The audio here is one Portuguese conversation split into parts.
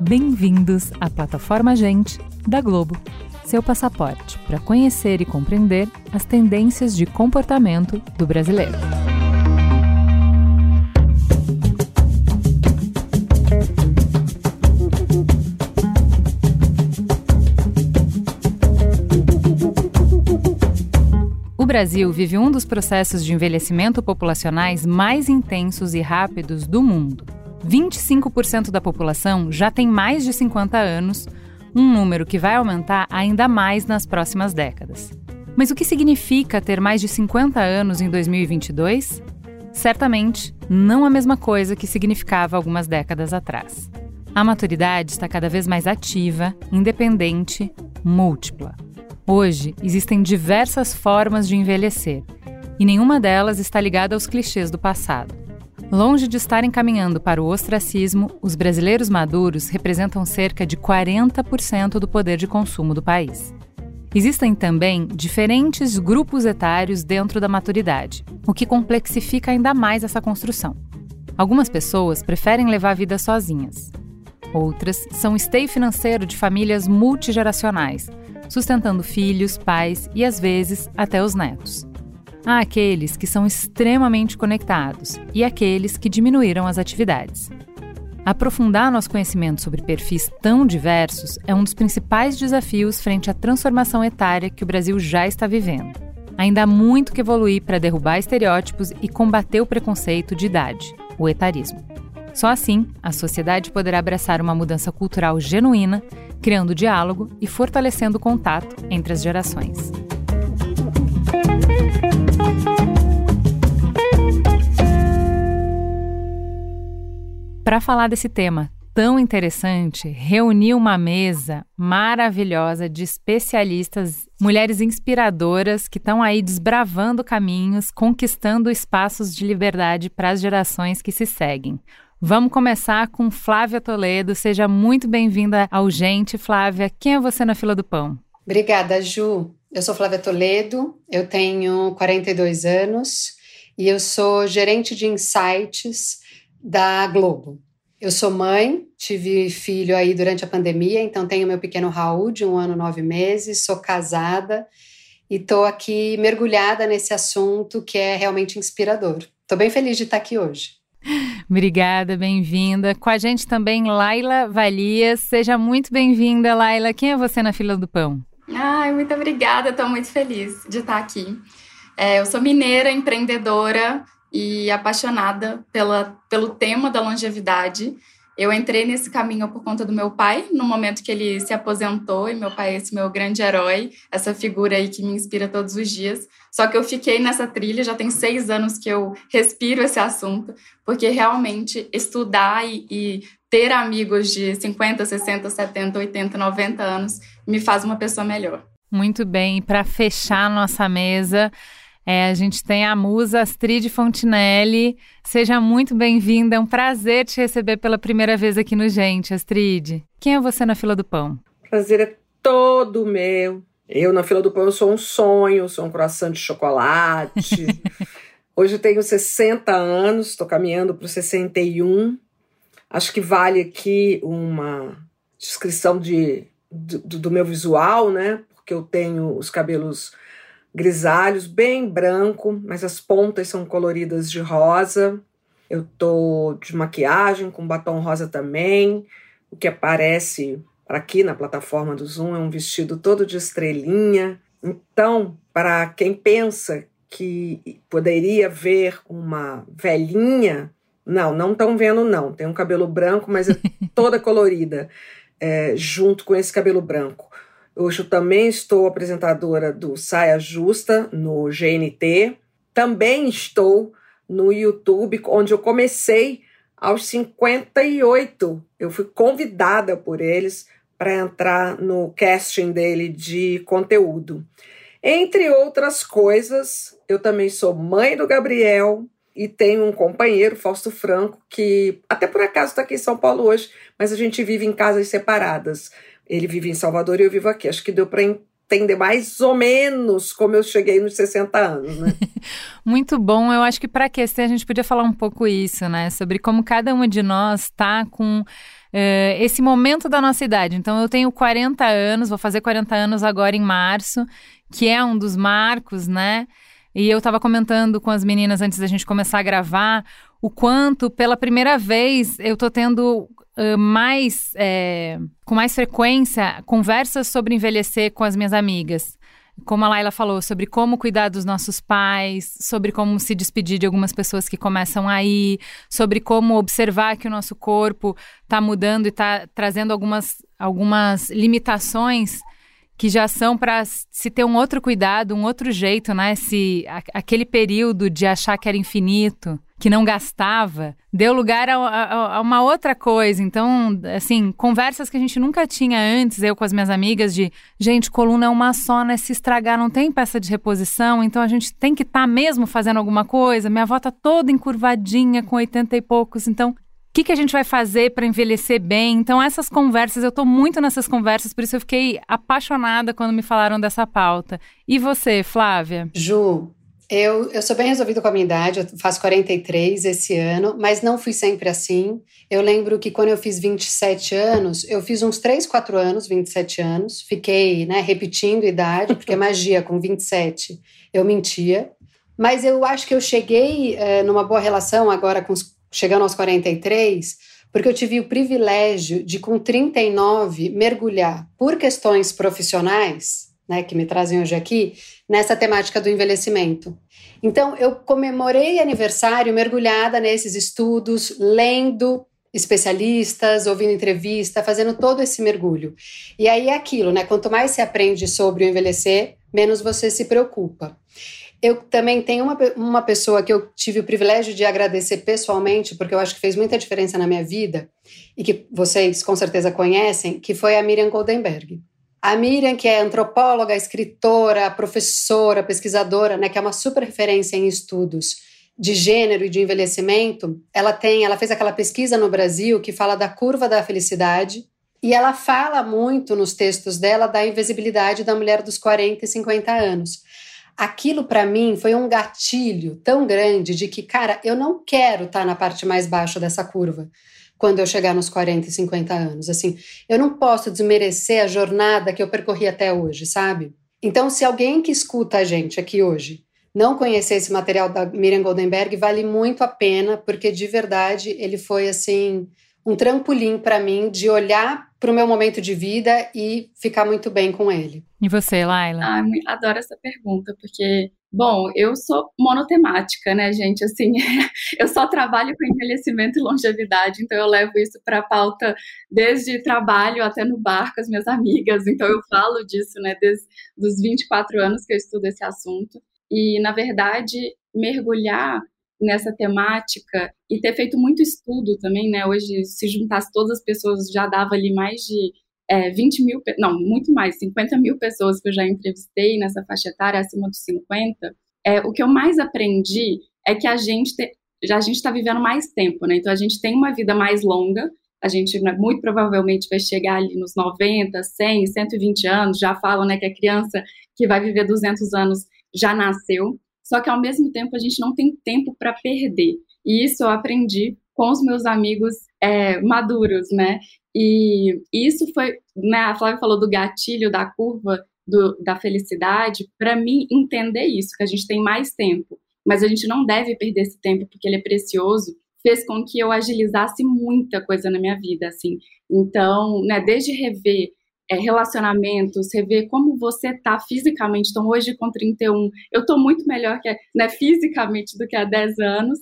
Bem-vindos à plataforma Gente da Globo, seu passaporte para conhecer e compreender as tendências de comportamento do brasileiro. Brasil vive um dos processos de envelhecimento populacionais mais intensos e rápidos do mundo. 25% da população já tem mais de 50 anos, um número que vai aumentar ainda mais nas próximas décadas. Mas o que significa ter mais de 50 anos em 2022? Certamente não a mesma coisa que significava algumas décadas atrás. A maturidade está cada vez mais ativa, independente, múltipla. Hoje, existem diversas formas de envelhecer, e nenhuma delas está ligada aos clichês do passado. Longe de estarem caminhando para o ostracismo, os brasileiros maduros representam cerca de 40% do poder de consumo do país. Existem também diferentes grupos etários dentro da maturidade, o que complexifica ainda mais essa construção. Algumas pessoas preferem levar a vida sozinhas. Outras são esteio financeiro de famílias multigeracionais, sustentando filhos, pais e às vezes até os netos. Há aqueles que são extremamente conectados e aqueles que diminuíram as atividades. Aprofundar nosso conhecimento sobre perfis tão diversos é um dos principais desafios frente à transformação etária que o Brasil já está vivendo. Ainda há muito que evoluir para derrubar estereótipos e combater o preconceito de idade, o etarismo. Só assim, a sociedade poderá abraçar uma mudança cultural genuína, criando diálogo e fortalecendo o contato entre as gerações. Para falar desse tema tão interessante, reuni uma mesa maravilhosa de especialistas, mulheres inspiradoras que estão aí desbravando caminhos, conquistando espaços de liberdade para as gerações que se seguem. Vamos começar com Flávia Toledo. Seja muito bem-vinda ao Gente, Flávia. Quem é você na fila do pão? Obrigada, Ju. Eu sou Flávia Toledo, eu tenho 42 anos e eu sou gerente de insights da Globo. Eu sou mãe, tive filho aí durante a pandemia, então tenho meu pequeno Raul de um ano nove meses, sou casada e estou aqui mergulhada nesse assunto que é realmente inspirador. Estou bem feliz de estar aqui hoje. Obrigada, bem-vinda. Com a gente também Laila Valias. Seja muito bem-vinda, Laila. Quem é você na fila do pão? Ai, muito obrigada, estou muito feliz de estar aqui. É, eu sou mineira, empreendedora e apaixonada pela, pelo tema da longevidade. Eu entrei nesse caminho por conta do meu pai, no momento que ele se aposentou, e meu pai é esse meu grande herói, essa figura aí que me inspira todos os dias. Só que eu fiquei nessa trilha, já tem seis anos que eu respiro esse assunto, porque realmente estudar e, e ter amigos de 50, 60, 70, 80, 90 anos me faz uma pessoa melhor. Muito bem, para fechar nossa mesa, é, a gente tem a musa Astrid Fontinelli. Seja muito bem-vinda, é um prazer te receber pela primeira vez aqui no Gente, Astrid. Quem é você na fila do pão? Prazer é todo meu. Eu na fila do pão eu sou um sonho, sou um croissant de chocolate. Hoje eu tenho 60 anos, estou caminhando para os 61. Acho que vale aqui uma descrição de, do, do meu visual, né? Porque eu tenho os cabelos grisalhos, bem branco, mas as pontas são coloridas de rosa. Eu tô de maquiagem com batom rosa também. O que aparece aqui na plataforma do Zoom é um vestido todo de estrelinha. Então, para quem pensa que poderia ver uma velhinha, não, não estão vendo não. Tem um cabelo branco, mas é toda colorida, é, junto com esse cabelo branco. Hoje eu também estou apresentadora do Saia Justa no GNT. Também estou no YouTube, onde eu comecei aos 58. Eu fui convidada por eles para entrar no casting dele de conteúdo. Entre outras coisas, eu também sou mãe do Gabriel e tenho um companheiro, Fausto Franco, que até por acaso está aqui em São Paulo hoje, mas a gente vive em casas separadas. Ele vive em Salvador e eu vivo aqui. Acho que deu para entender mais ou menos como eu cheguei nos 60 anos, né? Muito bom. Eu acho que para aquecer a gente podia falar um pouco isso, né? Sobre como cada uma de nós está com uh, esse momento da nossa idade. Então, eu tenho 40 anos, vou fazer 40 anos agora em março, que é um dos marcos, né? E eu estava comentando com as meninas antes da gente começar a gravar o quanto, pela primeira vez, eu estou tendo uh, mais, é, com mais frequência, conversas sobre envelhecer com as minhas amigas como a Laila falou, sobre como cuidar dos nossos pais, sobre como se despedir de algumas pessoas que começam a ir, sobre como observar que o nosso corpo está mudando e está trazendo algumas, algumas limitações que já são para se ter um outro cuidado, um outro jeito, né? Se aquele período de achar que era infinito, que não gastava, deu lugar a, a, a, uma outra coisa. Então, assim, conversas que a gente nunca tinha antes, eu com as minhas amigas, de gente, coluna é uma só, né? Se estragar, não tem peça de reposição, então a gente tem que estar tá mesmo fazendo alguma coisa. Minha avó tá toda encurvadinha, com 80 e poucos, então o que, que a gente vai fazer para envelhecer bem? Então, essas conversas, eu estou muito nessas conversas, por isso eu fiquei apaixonada quando me falaram dessa pauta. E você, Flávia? Ju, eu, eu sou bem resolvida com a minha idade, eu faço 43 esse ano, mas não fui sempre assim. Eu lembro que quando eu fiz 27 anos, eu fiz uns 3, 4 anos, 27 anos, fiquei né, repetindo idade, porque magia com 27 eu mentia. Mas eu acho que eu cheguei é, numa boa relação agora com os chegando aos 43, porque eu tive o privilégio de, com 39, mergulhar por questões profissionais, né, que me trazem hoje aqui, nessa temática do envelhecimento. Então, eu comemorei aniversário mergulhada nesses estudos, lendo especialistas, ouvindo entrevista, fazendo todo esse mergulho. E aí é aquilo, né? Quanto mais se aprende sobre o envelhecer, menos você se preocupa. Eu também tenho uma, uma pessoa que eu tive o privilégio de agradecer pessoalmente, porque eu acho que fez muita diferença na minha vida, e que vocês com certeza conhecem, que foi a Miriam Goldenberg. A Miriam, que é antropóloga, escritora, professora, pesquisadora, né, que é uma super referência em estudos de gênero e de envelhecimento, ela tem, ela fez aquela pesquisa no Brasil que fala da curva da felicidade, e ela fala muito nos textos dela da invisibilidade da mulher dos 40 e 50 anos. Aquilo para mim foi um gatilho tão grande de que, cara, eu não quero estar tá na parte mais baixa dessa curva quando eu chegar nos 40 e 50 anos. Assim, eu não posso desmerecer a jornada que eu percorri até hoje, sabe? Então, se alguém que escuta a gente aqui hoje não conhecer esse material da Miriam Goldenberg, vale muito a pena, porque de verdade ele foi assim um trampolim para mim de olhar para o meu momento de vida e ficar muito bem com ele. E você, Laila? Ah, adoro essa pergunta, porque, bom, eu sou monotemática, né, gente? Assim, eu só trabalho com envelhecimento e longevidade, então eu levo isso para a pauta desde trabalho até no bar com as minhas amigas, então eu falo disso, né, desde os 24 anos que eu estudo esse assunto. E, na verdade, mergulhar nessa temática e ter feito muito estudo também, né? Hoje, se juntasse todas as pessoas, já dava ali mais de é, 20 mil, não, muito mais, 50 mil pessoas que eu já entrevistei nessa faixa etária, acima dos 50. É, o que eu mais aprendi é que a gente te, já a gente está vivendo mais tempo, né? Então a gente tem uma vida mais longa, a gente né, muito provavelmente vai chegar ali nos 90, 100, 120 anos, já falam né, que a criança que vai viver 200 anos já nasceu só que ao mesmo tempo a gente não tem tempo para perder. E isso eu aprendi com os meus amigos é, maduros, né? E isso foi, né? A Flávia falou do gatilho, da curva do, da felicidade. Para mim, entender isso, que a gente tem mais tempo, mas a gente não deve perder esse tempo porque ele é precioso, fez com que eu agilizasse muita coisa na minha vida, assim. Então, né? Desde rever é, relacionamentos, rever como você tá fisicamente. Então, hoje, com 31, eu tô muito melhor que, né, fisicamente do que há 10 anos.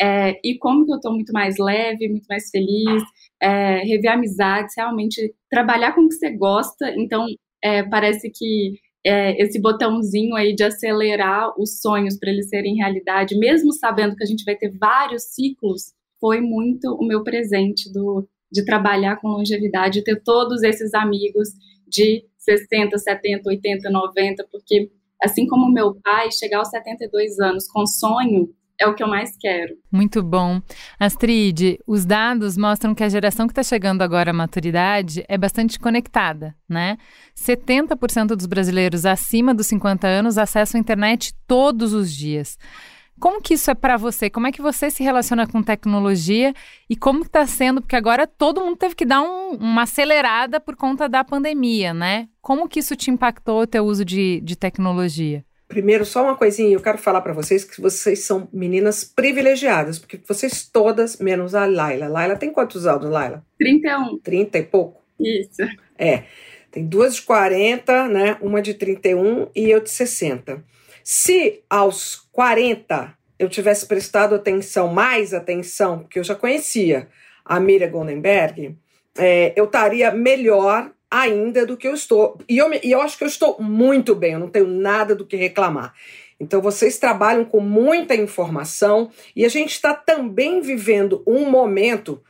É, e como que eu tô muito mais leve, muito mais feliz. É, rever amizades, realmente trabalhar com o que você gosta. Então, é, parece que é, esse botãozinho aí de acelerar os sonhos para eles serem realidade, mesmo sabendo que a gente vai ter vários ciclos, foi muito o meu presente do, de trabalhar com longevidade, ter todos esses amigos de 60, 70, 80, 90, porque assim como meu pai, chegar aos 72 anos com sonho é o que eu mais quero. Muito bom. Astrid, os dados mostram que a geração que está chegando agora à maturidade é bastante conectada, né? 70% dos brasileiros acima dos 50 anos acessam a internet todos os dias. Como que isso é para você? Como é que você se relaciona com tecnologia e como está sendo? Porque agora todo mundo teve que dar um, uma acelerada por conta da pandemia, né? Como que isso te impactou o teu uso de, de tecnologia? Primeiro, só uma coisinha, eu quero falar para vocês que vocês são meninas privilegiadas, porque vocês todas, menos a Laila. Laila tem quantos anos, Laila? 31. 30 e pouco? Isso. É. Tem duas de 40, né? Uma de 31 e eu de 60. Se aos 40 eu tivesse prestado atenção, mais atenção, porque eu já conhecia a Miriam Goldenberg, é, eu estaria melhor ainda do que eu estou. E eu, e eu acho que eu estou muito bem, eu não tenho nada do que reclamar. Então, vocês trabalham com muita informação e a gente está também vivendo um momento.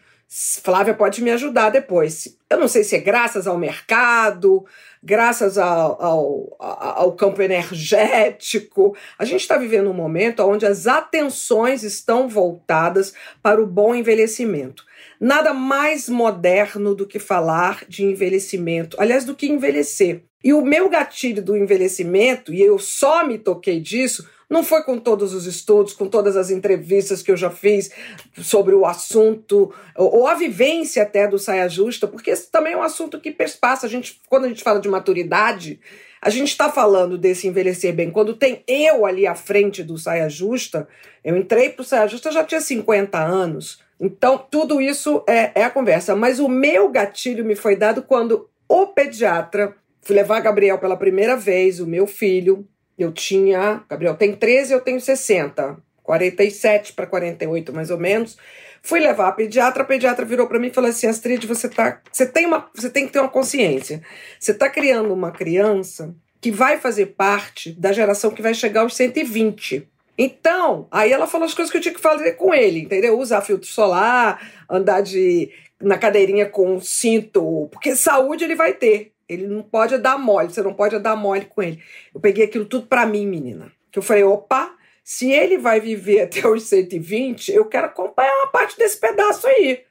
Flávia pode me ajudar depois. Eu não sei se é graças ao mercado, graças ao, ao, ao campo energético. A gente está vivendo um momento onde as atenções estão voltadas para o bom envelhecimento. Nada mais moderno do que falar de envelhecimento, aliás, do que envelhecer. E o meu gatilho do envelhecimento, e eu só me toquei disso, não foi com todos os estudos, com todas as entrevistas que eu já fiz sobre o assunto, ou a vivência até do saia justa, porque esse também é um assunto que perspassa. A gente, quando a gente fala de maturidade, a gente está falando desse envelhecer bem. Quando tem eu ali à frente do saia justa, eu entrei para o saia justa, já tinha 50 anos. Então, tudo isso é, é a conversa. Mas o meu gatilho me foi dado quando o pediatra fui levar Gabriel pela primeira vez, o meu filho. Eu tinha. Gabriel tem 13, eu tenho 60. 47 para 48, mais ou menos. Fui levar a pediatra, a pediatra virou para mim e falou assim: Astrid, você, tá, você, tem uma, você tem que ter uma consciência. Você está criando uma criança que vai fazer parte da geração que vai chegar aos 120. Então, aí ela falou as coisas que eu tinha que fazer com ele, entendeu? Usar filtro solar, andar de na cadeirinha com cinto, porque saúde ele vai ter. Ele não pode dar mole, você não pode dar mole com ele. Eu peguei aquilo tudo para mim, menina. Que eu falei, opa, se ele vai viver até os 120, eu quero acompanhar uma parte desse pedaço aí.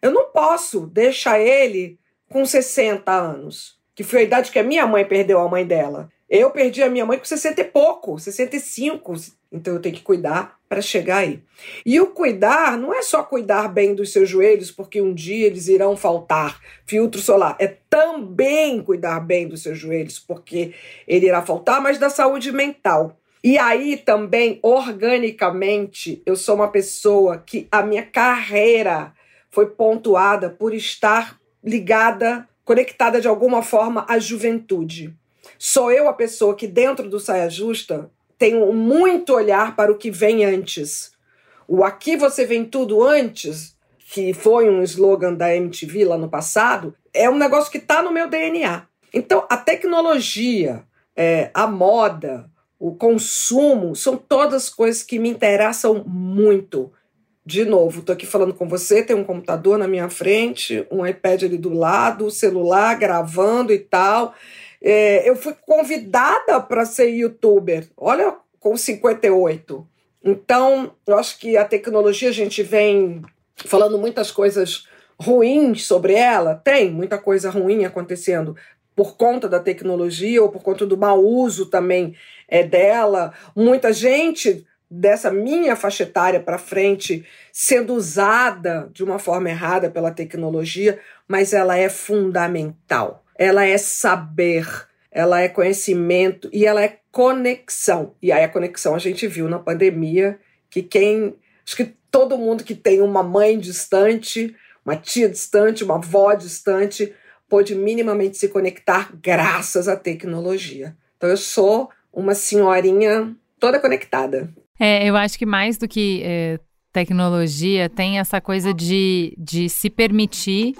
Eu não posso deixar ele com 60 anos, que foi a idade que a minha mãe perdeu a mãe dela. Eu perdi a minha mãe com 60 e pouco, 65. Então eu tenho que cuidar para chegar aí. E o cuidar não é só cuidar bem dos seus joelhos, porque um dia eles irão faltar. Filtro solar é também cuidar bem dos seus joelhos, porque ele irá faltar, mas da saúde mental. E aí também, organicamente, eu sou uma pessoa que a minha carreira foi pontuada por estar ligada, conectada de alguma forma à juventude. Sou eu a pessoa que, dentro do Saia Justa, tenho muito olhar para o que vem antes. O aqui você vem tudo antes, que foi um slogan da MTV lá no passado, é um negócio que está no meu DNA. Então, a tecnologia, é, a moda, o consumo, são todas coisas que me interessam muito. De novo, estou aqui falando com você, tem um computador na minha frente, um iPad ali do lado, celular gravando e tal. É, eu fui convidada para ser youtuber, olha, com 58. Então, eu acho que a tecnologia, a gente vem falando muitas coisas ruins sobre ela, tem muita coisa ruim acontecendo por conta da tecnologia ou por conta do mau uso também é dela. Muita gente dessa minha faixa etária para frente sendo usada de uma forma errada pela tecnologia, mas ela é fundamental ela é saber, ela é conhecimento e ela é conexão. E aí a conexão a gente viu na pandemia que quem. Acho que todo mundo que tem uma mãe distante, uma tia distante, uma avó distante, pôde minimamente se conectar graças à tecnologia. Então eu sou uma senhorinha toda conectada. É, eu acho que mais do que é, tecnologia, tem essa coisa de, de se permitir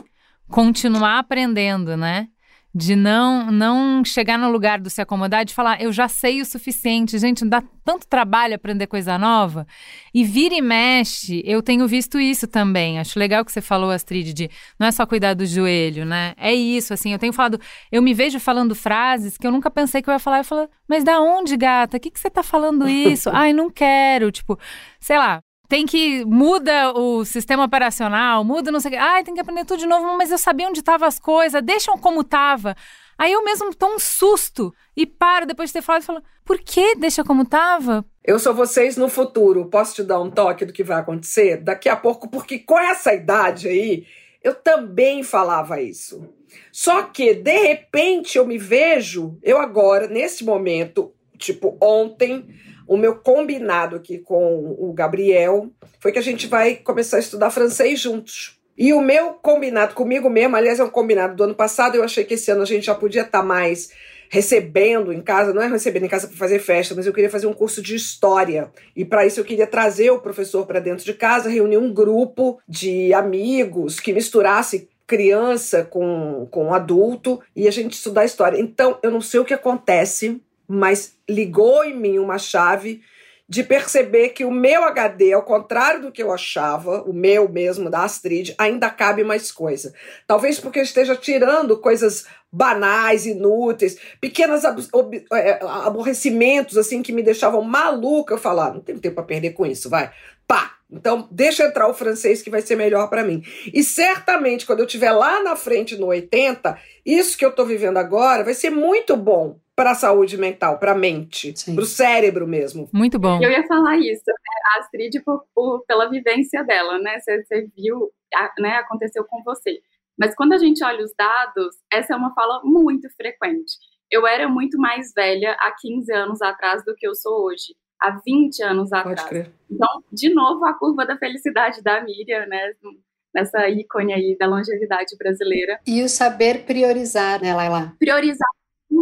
continuar aprendendo, né? De não não chegar no lugar do se acomodar, de falar, eu já sei o suficiente. Gente, dá tanto trabalho aprender coisa nova. E vira e mexe, eu tenho visto isso também. Acho legal que você falou, Astrid, de não é só cuidar do joelho, né? É isso, assim, eu tenho falado, eu me vejo falando frases que eu nunca pensei que eu ia falar. Eu falo, mas da onde, gata? O que, que você tá falando isso? Ai, não quero. Tipo, sei lá, tem que muda o sistema operacional, muda não sei o que. Ai, tem que aprender tudo de novo, mas eu sabia onde estavam as coisas, deixam como tava. Aí eu mesmo tomo um susto e paro depois de ter falado e falo, por que deixa como tava? Eu sou vocês no futuro. Posso te dar um toque do que vai acontecer daqui a pouco, porque com essa idade aí, eu também falava isso. Só que, de repente, eu me vejo, eu agora, nesse momento, tipo ontem, o meu combinado aqui com o Gabriel foi que a gente vai começar a estudar francês juntos. E o meu combinado comigo mesmo, aliás, é um combinado do ano passado, eu achei que esse ano a gente já podia estar tá mais recebendo em casa, não é recebendo em casa para fazer festa, mas eu queria fazer um curso de história. E para isso eu queria trazer o professor para dentro de casa, reunir um grupo de amigos que misturasse criança com, com adulto e a gente estudar história. Então, eu não sei o que acontece mas ligou em mim uma chave de perceber que o meu HD, ao contrário do que eu achava, o meu mesmo, da Astrid, ainda cabe mais coisa. Talvez porque esteja tirando coisas banais, inúteis, pequenos é, aborrecimentos assim que me deixavam maluca. Eu falar, ah, não tenho tempo para perder com isso, vai. Pá! Então, deixa entrar o francês que vai ser melhor para mim. E certamente, quando eu estiver lá na frente no 80, isso que eu estou vivendo agora vai ser muito bom para a saúde mental, para a mente, para o cérebro mesmo. Muito bom. Eu ia falar isso, né? a Astrid, por, por, pela vivência dela, né? Você, viu, né? Aconteceu com você. Mas quando a gente olha os dados, essa é uma fala muito frequente. Eu era muito mais velha há 15 anos atrás do que eu sou hoje, há 20 anos Pode atrás. Crer. Então, de novo, a curva da felicidade da Miriam, né? Nessa ícone aí da longevidade brasileira. E o saber priorizar, né, Laila? Priorizar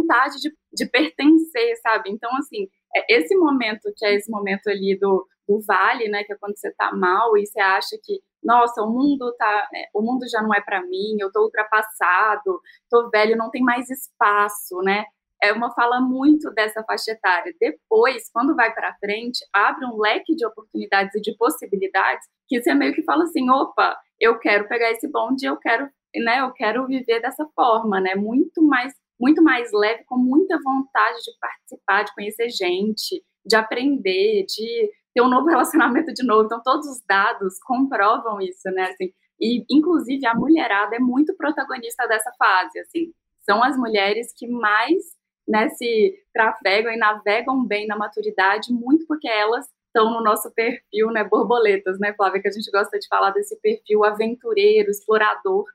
vontade de, de pertencer, sabe? Então, assim, é esse momento que é esse momento ali do, do vale, né, que é quando você tá mal e você acha que, nossa, o mundo tá, é, o mundo já não é para mim, eu tô ultrapassado, tô velho, não tem mais espaço, né? É uma fala muito dessa faixa etária. Depois, quando vai para frente, abre um leque de oportunidades e de possibilidades que você meio que fala assim, opa, eu quero pegar esse bonde, eu quero, né, eu quero viver dessa forma, né? Muito mais muito mais leve, com muita vontade de participar, de conhecer gente, de aprender, de ter um novo relacionamento de novo. Então, todos os dados comprovam isso, né? Assim, e, inclusive, a mulherada é muito protagonista dessa fase, assim. São as mulheres que mais né, se trafegam e navegam bem na maturidade, muito porque elas estão no nosso perfil, né, borboletas, né, Flávia, que a gente gosta de falar desse perfil aventureiro, explorador,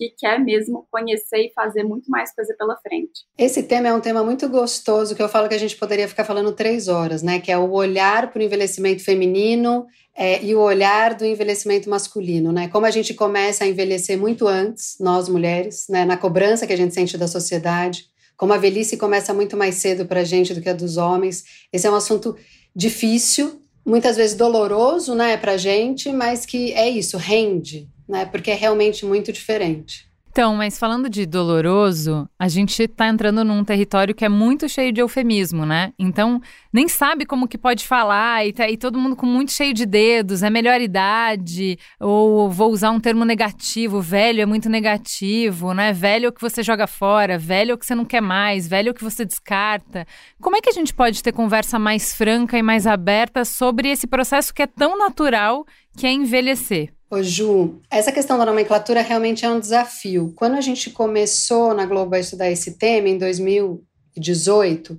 que quer mesmo conhecer e fazer muito mais coisa pela frente. Esse tema é um tema muito gostoso que eu falo que a gente poderia ficar falando três horas, né? Que é o olhar para o envelhecimento feminino é, e o olhar do envelhecimento masculino, né? Como a gente começa a envelhecer muito antes, nós mulheres, né? Na cobrança que a gente sente da sociedade, como a velhice começa muito mais cedo para a gente do que a dos homens. Esse é um assunto difícil, muitas vezes doloroso, né, para a gente, mas que é isso, rende, né? Porque é realmente muito diferente. Então, mas falando de doloroso, a gente está entrando num território que é muito cheio de eufemismo, né? Então, nem sabe como que pode falar e, tá, e todo mundo com muito cheio de dedos, é melhor idade, ou vou usar um termo negativo, velho é muito negativo, né? Velho é o que você joga fora, velho é o que você não quer mais, velho é o que você descarta. Como é que a gente pode ter conversa mais franca e mais aberta sobre esse processo que é tão natural que é envelhecer? Ô Ju, essa questão da nomenclatura realmente é um desafio. Quando a gente começou na Globo a estudar esse tema, em 2018,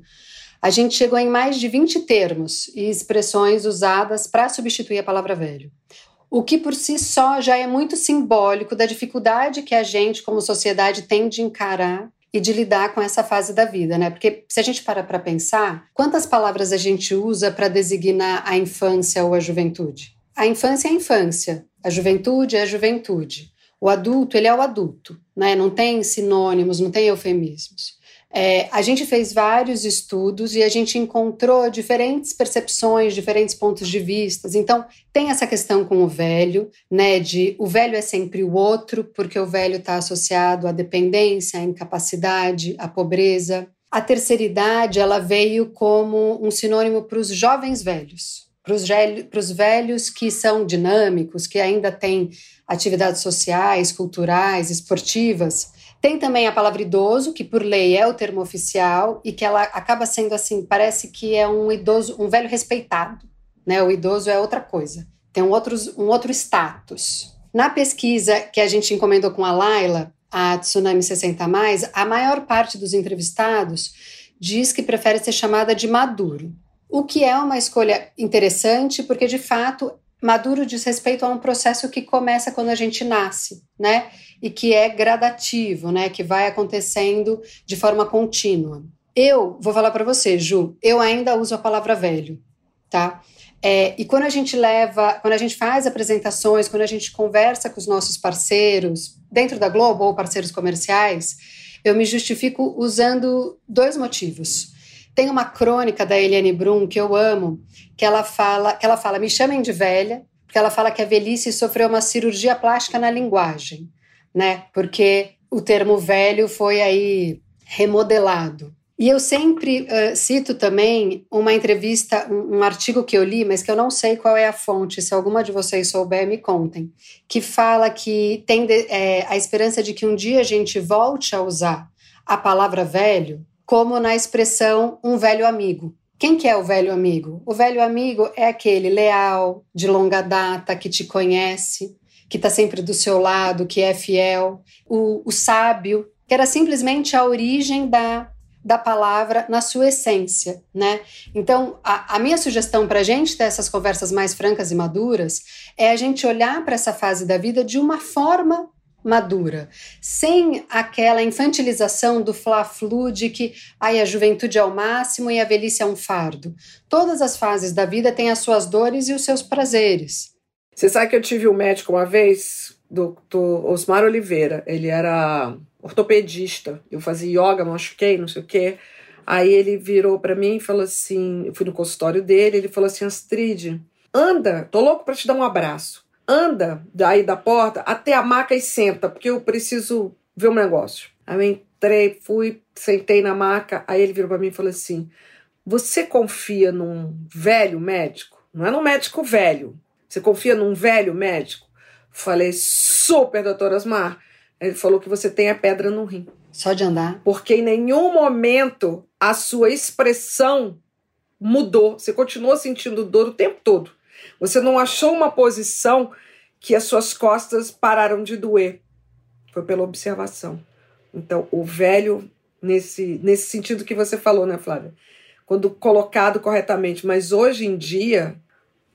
a gente chegou em mais de 20 termos e expressões usadas para substituir a palavra velho. O que por si só já é muito simbólico da dificuldade que a gente, como sociedade, tem de encarar e de lidar com essa fase da vida, né? Porque se a gente para para pensar, quantas palavras a gente usa para designar a infância ou a juventude? A infância é a infância, a juventude é a juventude. O adulto, ele é o adulto, né? Não tem sinônimos, não tem eufemismos. É, a gente fez vários estudos e a gente encontrou diferentes percepções, diferentes pontos de vista. Então, tem essa questão com o velho, né? De o velho é sempre o outro, porque o velho está associado à dependência, à incapacidade, à pobreza. A terceira idade ela veio como um sinônimo para os jovens velhos, para os velhos que são dinâmicos, que ainda têm atividades sociais, culturais, esportivas tem também a palavra idoso, que por lei é o termo oficial e que ela acaba sendo assim, parece que é um idoso, um velho respeitado, né? O idoso é outra coisa, tem um outro, um outro status. Na pesquisa que a gente encomendou com a Laila, a Tsunami 60 mais, a maior parte dos entrevistados diz que prefere ser chamada de maduro. O que é uma escolha interessante, porque de fato maduro diz respeito a um processo que começa quando a gente nasce, né? e que é gradativo, né? Que vai acontecendo de forma contínua. Eu vou falar para você, Ju, eu ainda uso a palavra velho, tá? É, e quando a gente leva, quando a gente faz apresentações, quando a gente conversa com os nossos parceiros, dentro da Globo ou parceiros comerciais, eu me justifico usando dois motivos. Tem uma crônica da Eliane Brum que eu amo, que ela fala, ela fala, me chamem de velha, porque ela fala que a velhice sofreu uma cirurgia plástica na linguagem né? Porque o termo velho foi aí remodelado. E eu sempre uh, cito também uma entrevista, um, um, artigo que eu li, mas que eu não sei qual é a fonte, se alguma de vocês souber, me contem, que fala que tem de, é, a esperança de que um dia a gente volte a usar a palavra velho como na expressão um velho amigo. Quem que é o velho amigo? O velho amigo é aquele leal, de longa data, que te conhece, que está sempre do seu lado, que é fiel, o, o sábio, que era simplesmente a origem da, da palavra na sua essência, né? Então, a, a minha sugestão para a gente ter essas conversas mais francas e maduras é a gente olhar para essa fase da vida de uma forma madura, sem aquela infantilização do fla-flu de que ai, a juventude é o máximo e a velhice é um fardo. Todas as fases da vida têm as suas dores e os seus prazeres. Você sabe que eu tive um médico uma vez, doutor Osmar Oliveira. Ele era ortopedista. Eu fazia yoga, machuquei, não sei o quê. Aí ele virou para mim e falou assim: eu fui no consultório dele, ele falou assim: Astrid, anda, tô louco para te dar um abraço. Anda daí da porta até a maca e senta, porque eu preciso ver um negócio. Aí eu entrei, fui, sentei na maca. Aí ele virou para mim e falou assim: Você confia num velho médico? Não é num médico velho, você confia num velho médico? Falei, super, doutor Osmar. Ele falou que você tem a pedra no rim. Só de andar? Porque em nenhum momento a sua expressão mudou. Você continuou sentindo dor o tempo todo. Você não achou uma posição que as suas costas pararam de doer. Foi pela observação. Então, o velho, nesse, nesse sentido que você falou, né, Flávia? Quando colocado corretamente. Mas hoje em dia,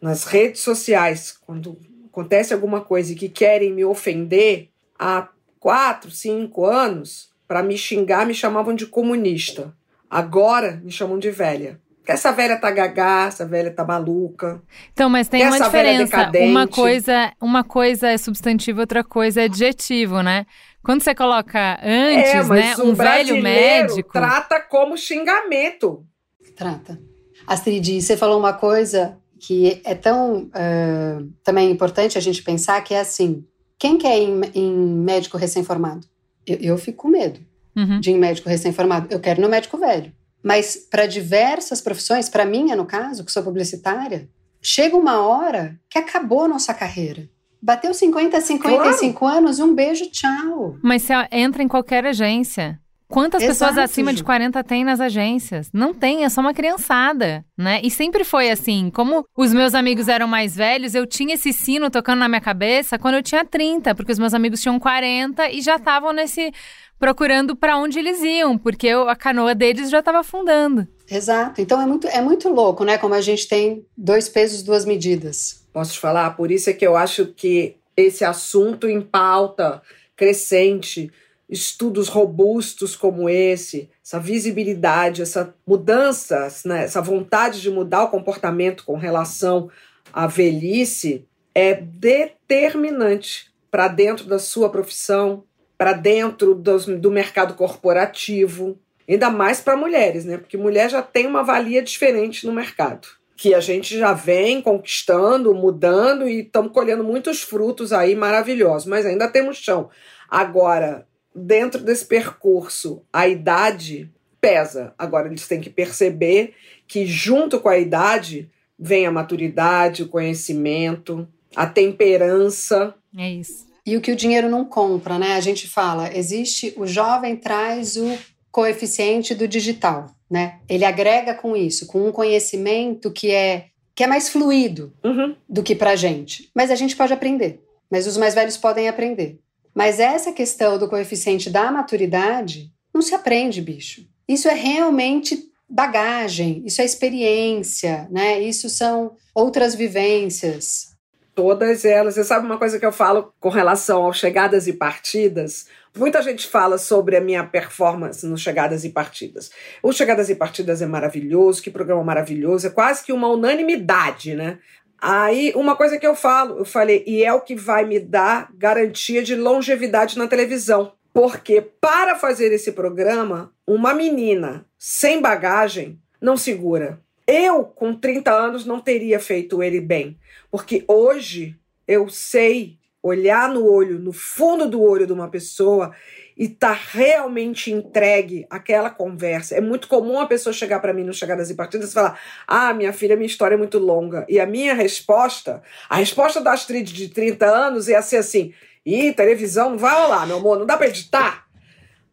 nas redes sociais, quando acontece alguma coisa e que querem me ofender, há quatro, cinco anos, para me xingar, me chamavam de comunista. Agora me chamam de velha. Porque essa velha tá gagá, essa velha tá maluca. Então, mas tem uma diferença. Uma coisa, uma coisa é substantivo, outra coisa é adjetivo, né? Quando você coloca antes, é, né, um velho médico. Trata como xingamento. Trata. Astrid, você falou uma coisa que é tão uh, também importante a gente pensar que é assim: quem quer ir em, em médico recém-formado? Eu, eu, fico com medo uhum. de ir em médico recém-formado. Eu quero ir no médico velho. Mas para diversas profissões, para minha, no caso, que sou publicitária, chega uma hora que acabou a nossa carreira. Bateu 50, 55 claro. anos, um beijo, tchau. Mas você entra em qualquer agência. Quantas Exato, pessoas acima Ju. de 40 tem nas agências? Não tem, é só uma criançada, né? E sempre foi assim. Como os meus amigos eram mais velhos, eu tinha esse sino tocando na minha cabeça quando eu tinha 30, porque os meus amigos tinham 40 e já estavam nesse procurando para onde eles iam, porque a canoa deles já estava afundando. Exato. Então é muito, é muito louco, né? Como a gente tem dois pesos, duas medidas. Posso te falar? Por isso é que eu acho que esse assunto em pauta crescente estudos robustos como esse, essa visibilidade, essa mudança, né, essa vontade de mudar o comportamento com relação à velhice é determinante para dentro da sua profissão, para dentro do, do mercado corporativo. Ainda mais para mulheres, né? Porque mulher já tem uma valia diferente no mercado. Que a gente já vem conquistando, mudando e estamos colhendo muitos frutos aí maravilhosos, mas ainda temos chão. Agora, dentro desse percurso, a idade pesa. Agora, eles têm que perceber que, junto com a idade, vem a maturidade, o conhecimento, a temperança. É isso. E o que o dinheiro não compra, né? A gente fala, existe o jovem traz o coeficiente do digital, né? Ele agrega com isso, com um conhecimento que é que é mais fluido uhum. do que pra gente. Mas a gente pode aprender. Mas os mais velhos podem aprender. Mas essa questão do coeficiente da maturidade não se aprende, bicho. Isso é realmente bagagem, isso é experiência, né? Isso são outras vivências. Todas elas. Você sabe uma coisa que eu falo com relação ao chegadas e partidas? Muita gente fala sobre a minha performance no Chegadas e Partidas. O Chegadas e Partidas é maravilhoso, que programa maravilhoso, é quase que uma unanimidade, né? Aí, uma coisa que eu falo, eu falei, e é o que vai me dar garantia de longevidade na televisão. Porque para fazer esse programa, uma menina sem bagagem não segura. Eu, com 30 anos, não teria feito ele bem. Porque hoje eu sei olhar no olho, no fundo do olho de uma pessoa e tá realmente entregue àquela conversa. É muito comum a pessoa chegar para mim no Chegadas e Partidas e falar: Ah, minha filha, minha história é muito longa. E a minha resposta, a resposta da Astrid de 30 anos ia ser assim: Ih, televisão não vai rolar, meu amor, não dá para editar.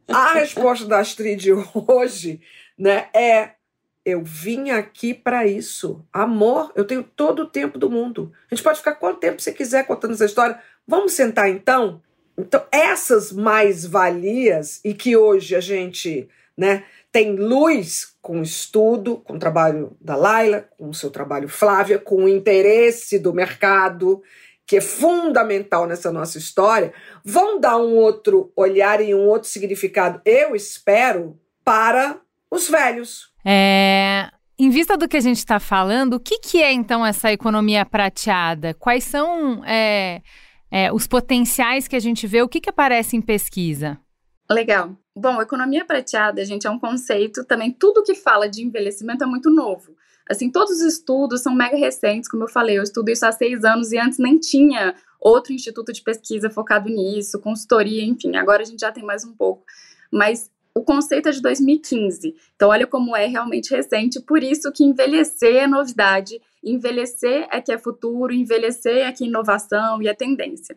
A resposta da Astrid hoje né, é: Eu vim aqui para isso. Amor, eu tenho todo o tempo do mundo. A gente pode ficar quanto tempo você quiser contando essa história. Vamos sentar então? Então, essas mais-valias, e que hoje a gente né, tem luz com estudo, com o trabalho da Laila, com o seu trabalho Flávia, com o interesse do mercado, que é fundamental nessa nossa história, vão dar um outro olhar e um outro significado, eu espero, para os velhos. É, em vista do que a gente está falando, o que, que é então essa economia prateada? Quais são é, é, os potenciais que a gente vê? O que, que aparece em pesquisa? Legal. Bom, economia prateada, gente, é um conceito também. Tudo que fala de envelhecimento é muito novo. Assim, todos os estudos são mega recentes, como eu falei, eu estudo isso há seis anos e antes nem tinha outro instituto de pesquisa focado nisso, consultoria, enfim, agora a gente já tem mais um pouco. Mas o conceito é de 2015, então olha como é realmente recente, por isso que envelhecer é novidade, envelhecer é que é futuro, envelhecer é que é inovação e é tendência.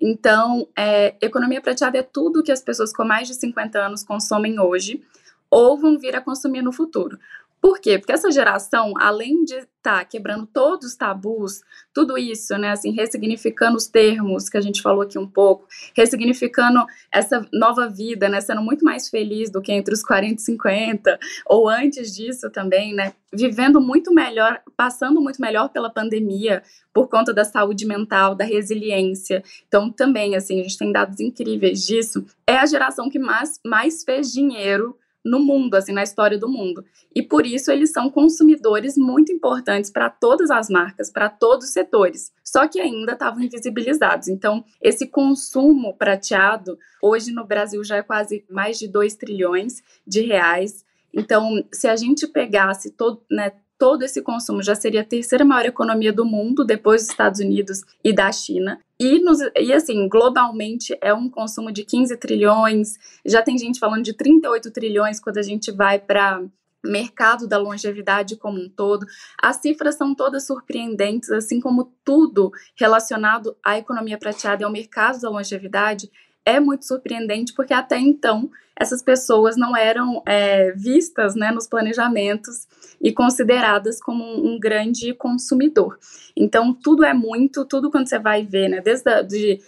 Então, é, economia prateada é tudo que as pessoas com mais de 50 anos consomem hoje, ou vão vir a consumir no futuro. Por quê? Porque essa geração, além de estar tá quebrando todos os tabus, tudo isso, né, assim, ressignificando os termos que a gente falou aqui um pouco, ressignificando essa nova vida, né, sendo muito mais feliz do que entre os 40 e 50, ou antes disso também, né, vivendo muito melhor, passando muito melhor pela pandemia, por conta da saúde mental, da resiliência. Então, também, assim, a gente tem dados incríveis disso. É a geração que mais, mais fez dinheiro no mundo, assim, na história do mundo. E por isso eles são consumidores muito importantes para todas as marcas, para todos os setores. Só que ainda estavam invisibilizados. Então, esse consumo prateado, hoje no Brasil já é quase mais de 2 trilhões de reais. Então, se a gente pegasse todo, né, todo esse consumo já seria a terceira maior economia do mundo, depois dos Estados Unidos e da China. E, nos, e assim, globalmente é um consumo de 15 trilhões, já tem gente falando de 38 trilhões quando a gente vai para mercado da longevidade como um todo. As cifras são todas surpreendentes, assim como tudo relacionado à economia prateada e ao mercado da longevidade é muito surpreendente, porque até então essas pessoas não eram é, vistas né, nos planejamentos e consideradas como um, grande consumidor. Então, tudo é muito, tudo quando você vai ver, né, desde a, de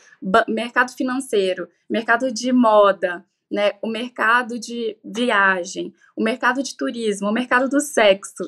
mercado financeiro, mercado de moda, né, o mercado de viagem, o mercado de turismo, o mercado do sexo,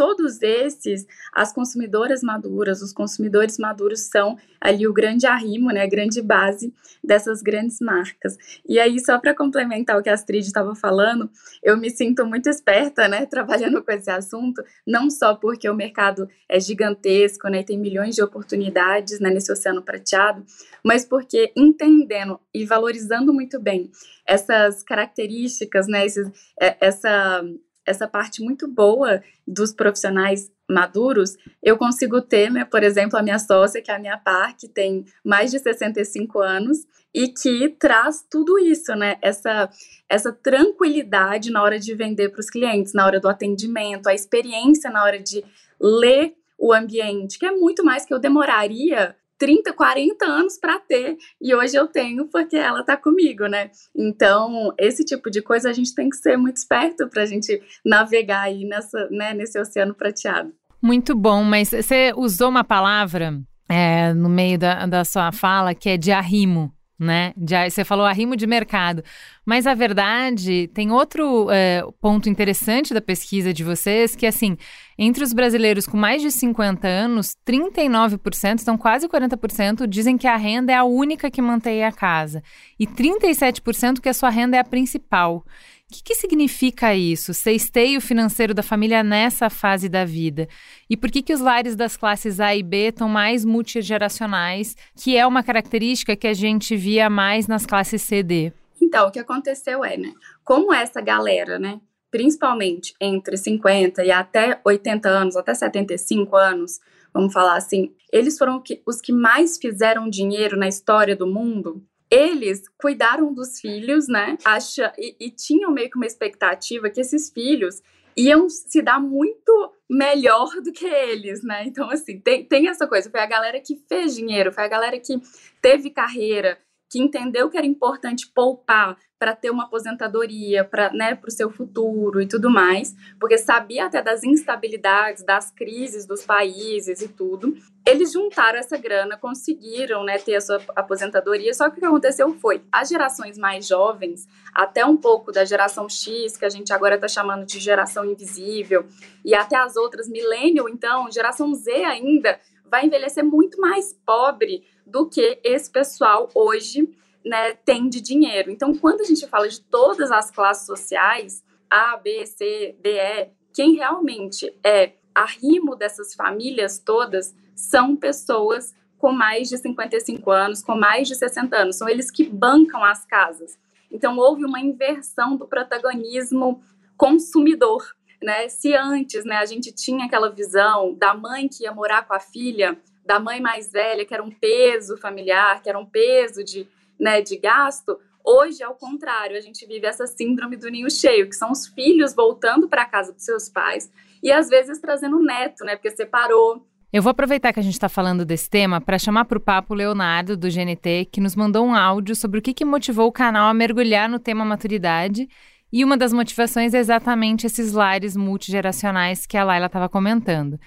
todos esses, as consumidoras maduras, os consumidores maduros são ali o grande arrimo, né, a grande base dessas grandes marcas. E aí, só para complementar o que a Astrid estava falando, eu me sinto muito esperta, né, trabalhando com esse assunto, não só porque o mercado é gigantesco, né, tem milhões de oportunidades né, nesse oceano prateado, mas porque entendendo e valorizando muito bem essas características, né, esses, é, essa essa parte muito boa dos profissionais maduros, eu consigo ter, né, por exemplo, a minha sócia, que é a minha par, que tem mais de 65 anos e que traz tudo isso, né? Essa, essa tranquilidade na hora de vender para os clientes, na hora do atendimento, a experiência na hora de ler o ambiente, que é muito mais que eu demoraria 30, 40 anos para ter e hoje eu tenho porque ela está comigo, né? Então, esse tipo de coisa a gente tem que ser muito esperto para a gente navegar aí nessa, né, nesse oceano prateado. Muito bom, mas você usou uma palavra é, no meio da, da sua fala que é de arrimo né? Já, você falou arrimo de mercado. Mas a verdade, tem outro é, ponto interessante da pesquisa de vocês, que assim, entre os brasileiros com mais de 50 anos, 39%, então quase 40%, dizem que a renda é a única que mantém a casa. E 37% que a sua renda é a principal. O que, que, significa isso, ser esteio financeiro da família nessa fase da vida? E por que, que os lares das classes A e B estão mais multigeracionais, que é uma característica que a gente via mais nas classes C e D? Então, o que aconteceu é, né? Como essa galera, né? Principalmente entre 50 e até 80 anos, até 75 anos, vamos falar assim, eles foram os que mais fizeram dinheiro na história do mundo eles cuidaram dos filhos, né? Acha, e, e tinham meio que uma expectativa que esses filhos iam se dar muito melhor do que eles, né? Então, assim, tem, tem essa coisa. Foi a galera que fez dinheiro, foi a galera que teve carreira, que entendeu que era importante poupar para ter uma aposentadoria, para né, o seu futuro e tudo mais, porque sabia até das instabilidades, das crises dos países e tudo. Eles juntaram essa grana, conseguiram né, ter a sua aposentadoria, só que o que aconteceu foi, as gerações mais jovens, até um pouco da geração X, que a gente agora está chamando de geração invisível, e até as outras, millennial, então, geração Z ainda, vai envelhecer muito mais pobre do que esse pessoal hoje né, tem de dinheiro. Então, quando a gente fala de todas as classes sociais, A, B, C, D, E, quem realmente é arrimo dessas famílias todas são pessoas com mais de 55 anos, com mais de 60 anos. São eles que bancam as casas. Então, houve uma inversão do protagonismo consumidor. Né? Se antes né, a gente tinha aquela visão da mãe que ia morar com a filha da mãe mais velha, que era um peso familiar, que era um peso de, né, de gasto, hoje é o contrário, a gente vive essa síndrome do ninho cheio, que são os filhos voltando para a casa dos seus pais e às vezes trazendo neto, né, porque separou. Eu vou aproveitar que a gente está falando desse tema para chamar para o papo o Leonardo, do GNT, que nos mandou um áudio sobre o que, que motivou o canal a mergulhar no tema maturidade e uma das motivações é exatamente esses lares multigeracionais que a Laila estava comentando.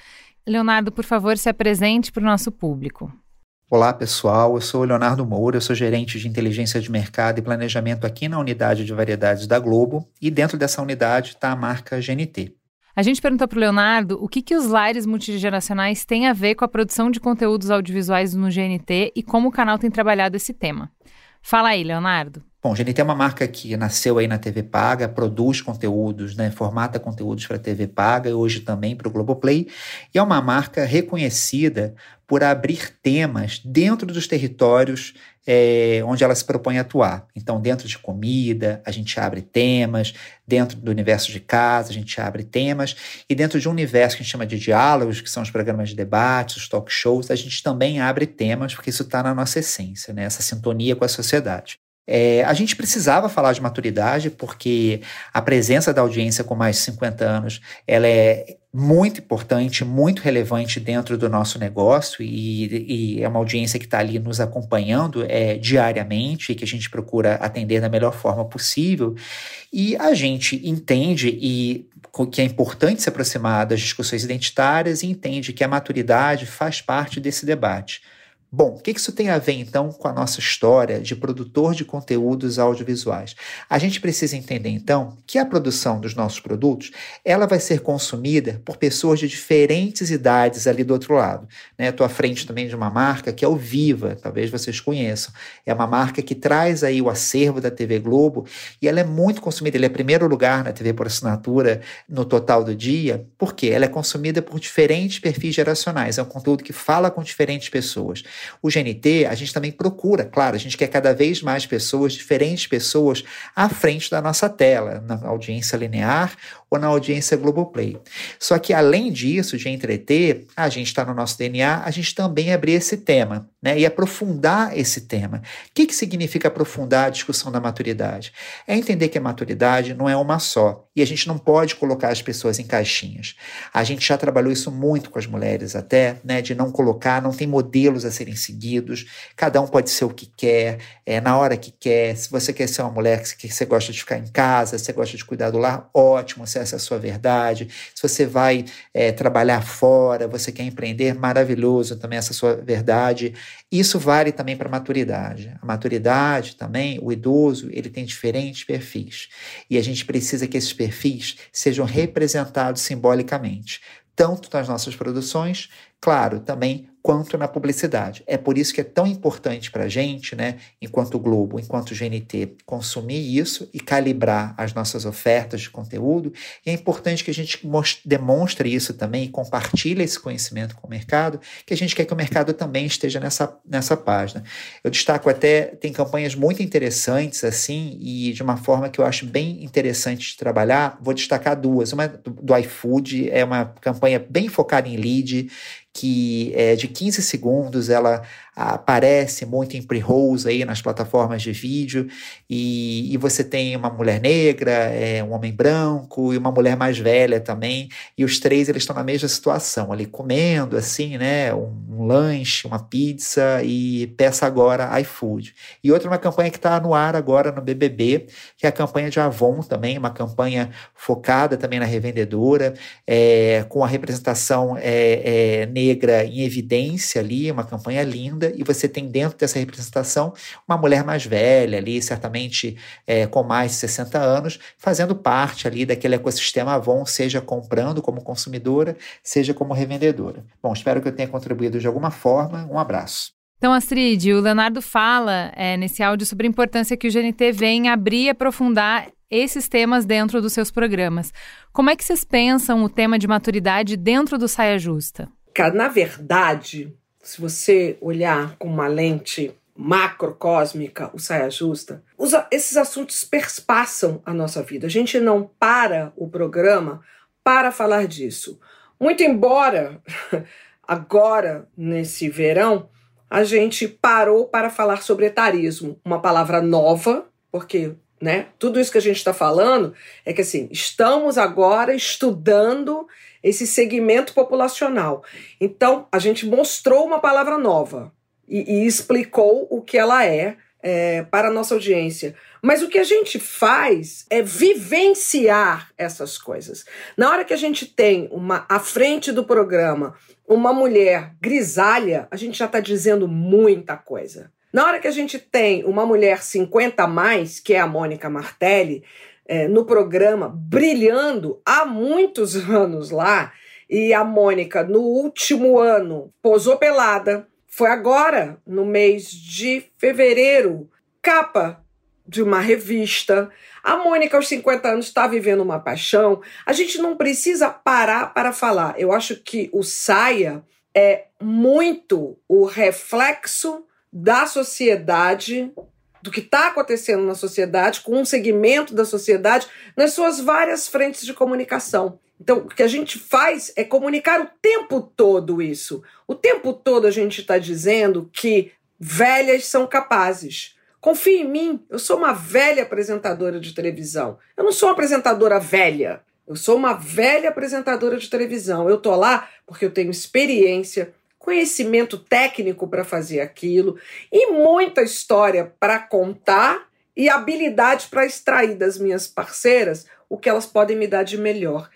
Leonardo, por favor, se apresente para o nosso público. Olá, pessoal. Eu sou o Leonardo Moura, eu sou gerente de inteligência de mercado e planejamento aqui na unidade de variedades da Globo, e dentro dessa unidade está a marca GNT. A gente perguntou para o Leonardo o que, que os lares multigeracionais têm a ver com a produção de conteúdos audiovisuais no GNT e como o canal tem trabalhado esse tema. Fala aí, Leonardo. Bom, a GNT é uma marca que nasceu aí na TV Paga, produz conteúdos, né, formata conteúdos para a TV Paga e hoje também para o Globoplay, e é uma marca reconhecida por abrir temas dentro dos territórios é, onde ela se propõe a atuar. Então, dentro de comida, a gente abre temas, dentro do universo de casa, a gente abre temas, e dentro de um universo que a gente chama de diálogos, que são os programas de debate, os talk shows, a gente também abre temas, porque isso está na nossa essência, né, essa sintonia com a sociedade. É, a gente precisava falar de maturidade porque a presença da audiência com mais de 50 anos ela é muito importante, muito relevante dentro do nosso negócio e, e é uma audiência que está ali nos acompanhando é, diariamente e que a gente procura atender da melhor forma possível. E a gente entende e que é importante se aproximar das discussões identitárias e entende que a maturidade faz parte desse debate Bom, o que isso tem a ver então com a nossa história de produtor de conteúdos audiovisuais? A gente precisa entender então que a produção dos nossos produtos ela vai ser consumida por pessoas de diferentes idades ali do outro lado. Né? Estou à frente também de uma marca que é o Viva, talvez vocês conheçam. É uma marca que traz aí o acervo da TV Globo e ela é muito consumida. Ele é primeiro lugar na TV por assinatura no total do dia, porque ela é consumida por diferentes perfis geracionais. É um conteúdo que fala com diferentes pessoas. O GNT, a gente também procura, claro, a gente quer cada vez mais pessoas, diferentes pessoas, à frente da nossa tela, na audiência linear ou na audiência Globoplay. Só que, além disso, de entreter, a gente está no nosso DNA, a gente também abrir esse tema né, e aprofundar esse tema. O que, que significa aprofundar a discussão da maturidade? É entender que a maturidade não é uma só e a gente não pode colocar as pessoas em caixinhas. A gente já trabalhou isso muito com as mulheres, até, né, de não colocar, não tem modelos a serem seguidos, cada um pode ser o que quer, é, na hora que quer. Se você quer ser uma mulher que, você gosta de ficar em casa, você gosta de cuidar do lar, ótimo, se essa é a sua verdade. Se você vai é, trabalhar fora, você quer empreender, maravilhoso também essa é a sua verdade. Isso vale também para a maturidade. A maturidade também, o idoso, ele tem diferentes perfis. E a gente precisa que esses perfis sejam representados simbolicamente, tanto nas nossas produções, claro, também quanto na publicidade. É por isso que é tão importante para a gente, né, enquanto Globo, enquanto GNT, consumir isso e calibrar as nossas ofertas de conteúdo. E é importante que a gente demonstre isso também e compartilhe esse conhecimento com o mercado, que a gente quer que o mercado também esteja nessa, nessa página. Eu destaco até, tem campanhas muito interessantes, assim, e de uma forma que eu acho bem interessante de trabalhar. Vou destacar duas. Uma do, do iFood, é uma campanha bem focada em lead, que é de 15 segundos, ela aparece muito em pre-rolls aí nas plataformas de vídeo, e, e você tem uma mulher negra, é, um homem branco e uma mulher mais velha também, e os três eles estão na mesma situação, ali comendo assim, né, um, um lanche, uma pizza e peça agora iFood. E outra uma campanha que está no ar agora no BBB, que é a campanha de Avon também, uma campanha focada também na revendedora, é, com a representação é, é negra em evidência ali, uma campanha linda, e você tem dentro dessa representação uma mulher mais velha ali, certamente é, com mais de 60 anos, fazendo parte ali daquele ecossistema Avon, seja comprando como consumidora, seja como revendedora. Bom, espero que eu tenha contribuído de alguma forma. Um abraço. Então, Astrid, o Leonardo fala é, nesse áudio sobre a importância que o GNT vem abrir e aprofundar esses temas dentro dos seus programas. Como é que vocês pensam o tema de maturidade dentro do Saia Justa? Cara, na verdade, se você olhar com uma lente macrocósmica, o saia justa, os, esses assuntos perspassam a nossa vida. A gente não para o programa para falar disso. Muito embora agora, nesse verão, a gente parou para falar sobre etarismo, uma palavra nova, porque né, tudo isso que a gente está falando é que assim, estamos agora estudando esse segmento populacional. Então, a gente mostrou uma palavra nova e, e explicou o que ela é, é para a nossa audiência. Mas o que a gente faz é vivenciar essas coisas. Na hora que a gente tem uma à frente do programa uma mulher grisalha, a gente já está dizendo muita coisa. Na hora que a gente tem uma mulher 50 a mais, que é a Mônica Martelli, é, no programa, brilhando há muitos anos lá, e a Mônica, no último ano, posou pelada. Foi agora, no mês de fevereiro, capa de uma revista. A Mônica, aos 50 anos, está vivendo uma paixão. A gente não precisa parar para falar. Eu acho que o Saia é muito o reflexo da sociedade do que está acontecendo na sociedade, com um segmento da sociedade, nas suas várias frentes de comunicação. Então, o que a gente faz é comunicar o tempo todo isso. O tempo todo a gente está dizendo que velhas são capazes. Confie em mim, eu sou uma velha apresentadora de televisão. Eu não sou uma apresentadora velha. Eu sou uma velha apresentadora de televisão. Eu tô lá porque eu tenho experiência, conhecimento técnico para fazer aquilo e muita história para contar e habilidade para extrair das minhas parceiras o que elas podem me dar de melhor.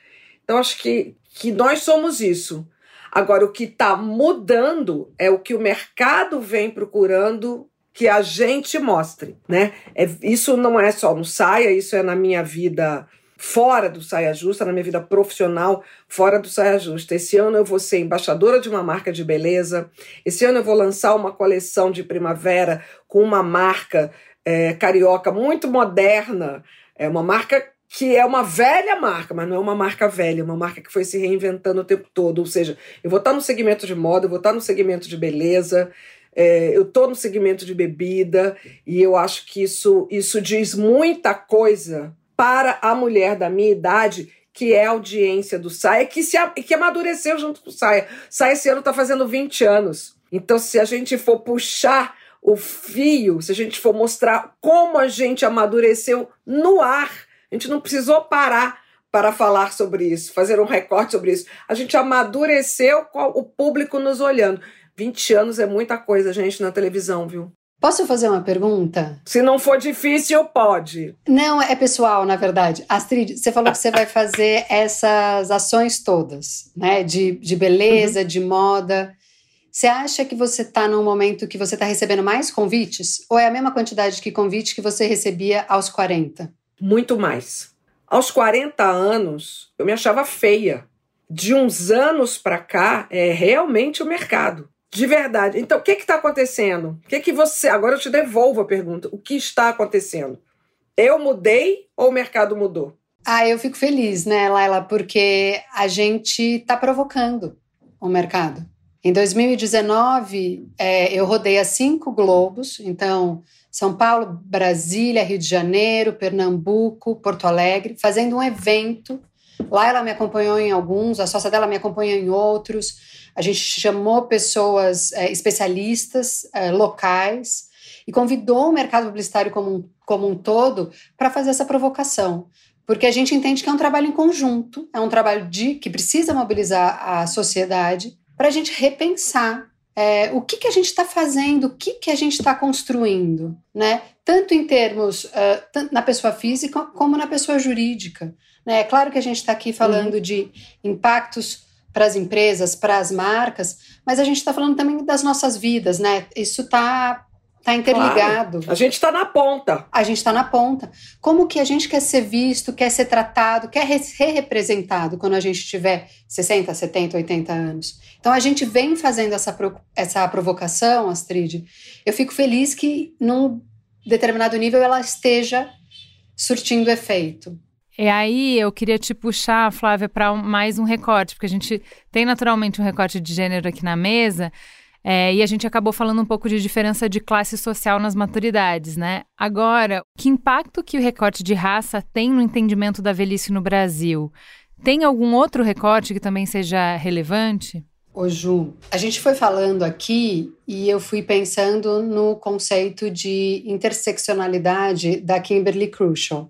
Então, acho que, que nós somos isso. Agora, o que está mudando é o que o mercado vem procurando que a gente mostre, né? É, isso não é só no saia, isso é na minha vida fora do saia justa, na minha vida profissional fora do saia justa. Esse ano eu vou ser embaixadora de uma marca de beleza. Esse ano eu vou lançar uma coleção de primavera com uma marca é, carioca muito moderna, é uma marca que é uma velha marca, mas não é uma marca velha, é uma marca que foi se reinventando o tempo todo. Ou seja, eu vou estar no segmento de moda, eu vou estar no segmento de beleza, é, eu estou no segmento de bebida, e eu acho que isso, isso diz muita coisa para a mulher da minha idade, que é audiência do Saia, que, se, que amadureceu junto com o Saia. Saia esse ano está fazendo 20 anos. Então, se a gente for puxar o fio, se a gente for mostrar como a gente amadureceu no ar, a gente não precisou parar para falar sobre isso, fazer um recorte sobre isso. A gente amadureceu com o público nos olhando. 20 anos é muita coisa, gente, na televisão, viu? Posso fazer uma pergunta? Se não for difícil, pode. Não, é pessoal, na verdade. Astrid, você falou que você vai fazer essas ações todas, né? De, de beleza, uhum. de moda. Você acha que você está num momento que você está recebendo mais convites? Ou é a mesma quantidade de convite que você recebia aos 40? muito mais. Aos 40 anos, eu me achava feia. De uns anos para cá, é realmente o mercado. De verdade. Então, o que está acontecendo? O que, que você. Agora eu te devolvo a pergunta. O que está acontecendo? Eu mudei ou o mercado mudou? Ah, eu fico feliz, né, Laila, porque a gente está provocando o mercado. Em 2019, é, eu rodei a cinco globos, então são Paulo, Brasília, Rio de Janeiro, Pernambuco, Porto Alegre, fazendo um evento. Lá ela me acompanhou em alguns, a sócia dela me acompanhou em outros. A gente chamou pessoas é, especialistas é, locais e convidou o mercado publicitário como um, como um todo para fazer essa provocação. Porque a gente entende que é um trabalho em conjunto, é um trabalho de que precisa mobilizar a sociedade para a gente repensar é, o que, que a gente está fazendo, o que, que a gente está construindo, né? Tanto em termos uh, na pessoa física como na pessoa jurídica. Né? É claro que a gente está aqui falando uhum. de impactos para as empresas, para as marcas, mas a gente está falando também das nossas vidas, né? Isso está Está interligado. Claro. A gente está na ponta. A gente está na ponta. Como que a gente quer ser visto, quer ser tratado, quer ser representado quando a gente tiver 60, 70, 80 anos? Então a gente vem fazendo essa, essa provocação, Astrid. Eu fico feliz que num determinado nível ela esteja surtindo efeito. E aí eu queria te puxar, Flávia, para mais um recorte, porque a gente tem naturalmente um recorte de gênero aqui na mesa. É, e a gente acabou falando um pouco de diferença de classe social nas maturidades, né? Agora, que impacto que o recorte de raça tem no entendimento da velhice no Brasil? Tem algum outro recorte que também seja relevante? Ô Ju, a gente foi falando aqui e eu fui pensando no conceito de interseccionalidade da Kimberly Crenshaw,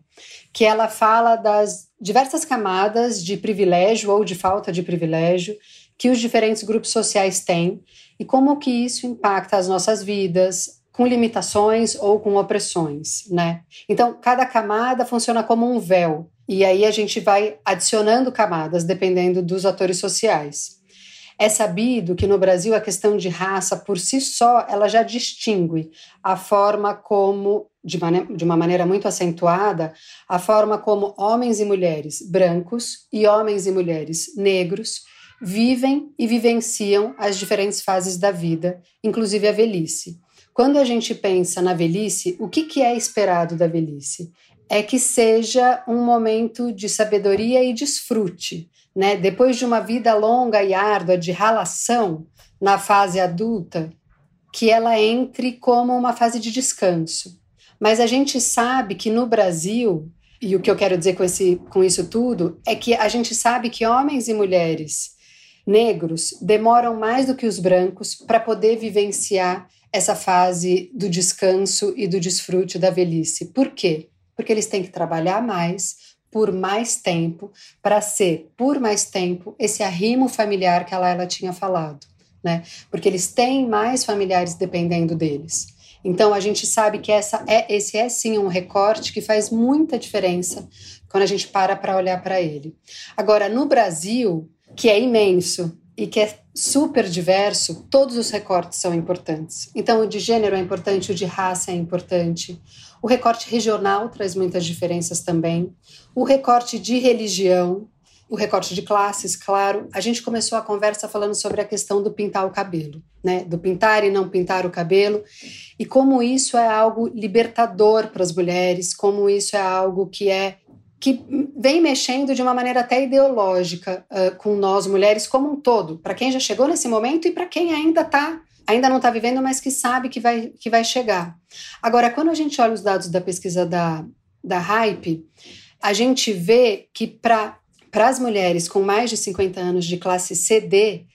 que ela fala das diversas camadas de privilégio ou de falta de privilégio que os diferentes grupos sociais têm e como que isso impacta as nossas vidas, com limitações ou com opressões, né? Então, cada camada funciona como um véu, e aí a gente vai adicionando camadas dependendo dos atores sociais. É sabido que no Brasil a questão de raça por si só ela já distingue a forma como, de, de uma maneira muito acentuada, a forma como homens e mulheres brancos e homens e mulheres negros vivem e vivenciam as diferentes fases da vida, inclusive a velhice. Quando a gente pensa na velhice, o que, que é esperado da velhice? É que seja um momento de sabedoria e desfrute. Né? Depois de uma vida longa e árdua de ralação na fase adulta, que ela entre como uma fase de descanso. Mas a gente sabe que no Brasil, e o que eu quero dizer com, esse, com isso tudo, é que a gente sabe que homens e mulheres negros demoram mais do que os brancos para poder vivenciar essa fase do descanso e do desfrute da velhice. Por quê? Porque eles têm que trabalhar mais, por mais tempo, para ser, por mais tempo, esse arrimo familiar que a Laila tinha falado. Né? Porque eles têm mais familiares dependendo deles. Então a gente sabe que essa é, esse é sim um recorte que faz muita diferença quando a gente para para olhar para ele. Agora, no Brasil, que é imenso, e que é super diverso, todos os recortes são importantes. Então, o de gênero é importante, o de raça é importante, o recorte regional traz muitas diferenças também, o recorte de religião, o recorte de classes, claro. A gente começou a conversa falando sobre a questão do pintar o cabelo, né? Do pintar e não pintar o cabelo, e como isso é algo libertador para as mulheres, como isso é algo que é que vem mexendo de uma maneira até ideológica uh, com nós mulheres como um todo, para quem já chegou nesse momento e para quem ainda tá, ainda não está vivendo, mas que sabe que vai, que vai chegar. Agora, quando a gente olha os dados da pesquisa da, da Hype, a gente vê que para as mulheres com mais de 50 anos de classe CD,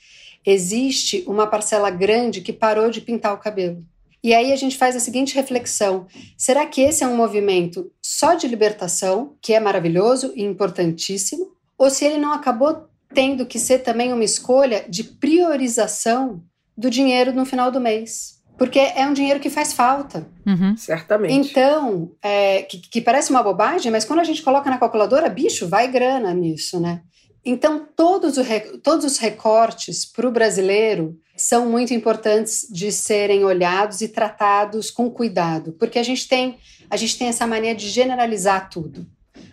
existe uma parcela grande que parou de pintar o cabelo. E aí a gente faz a seguinte reflexão: será que esse é um movimento só de libertação, que é maravilhoso e importantíssimo, ou se ele não acabou tendo que ser também uma escolha de priorização do dinheiro no final do mês? Porque é um dinheiro que faz falta. Uhum. Certamente. Então, é, que, que parece uma bobagem, mas quando a gente coloca na calculadora, bicho, vai grana nisso, né? Então, todos, o, todos os recortes para o brasileiro são muito importantes de serem olhados e tratados com cuidado, porque a gente tem a gente tem essa mania de generalizar tudo,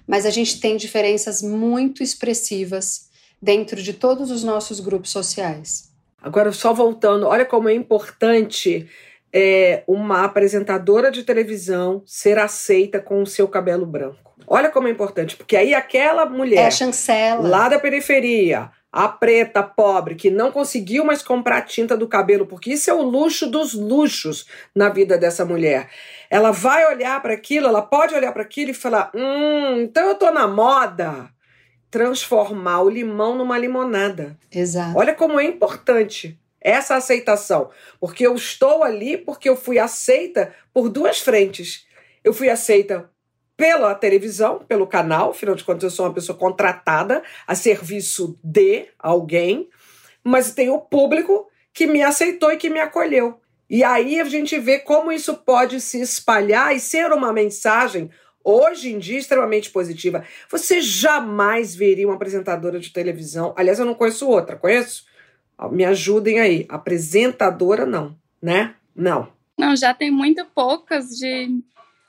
mas a gente tem diferenças muito expressivas dentro de todos os nossos grupos sociais. Agora, só voltando, olha como é importante é, uma apresentadora de televisão ser aceita com o seu cabelo branco. Olha como é importante, porque aí aquela mulher é chancela. lá da periferia, a preta pobre que não conseguiu mais comprar tinta do cabelo, porque isso é o luxo dos luxos na vida dessa mulher. Ela vai olhar para aquilo, ela pode olhar para aquilo e falar: "Hum, então eu tô na moda" transformar o limão numa limonada. Exato. Olha como é importante essa aceitação, porque eu estou ali porque eu fui aceita por duas frentes. Eu fui aceita pela televisão, pelo canal, afinal de contas eu sou uma pessoa contratada a serviço de alguém, mas tem o público que me aceitou e que me acolheu. E aí a gente vê como isso pode se espalhar e ser uma mensagem hoje em dia extremamente positiva. Você jamais veria uma apresentadora de televisão. Aliás, eu não conheço outra, conheço? Me ajudem aí. Apresentadora não, né? Não. Não, já tem muito poucas de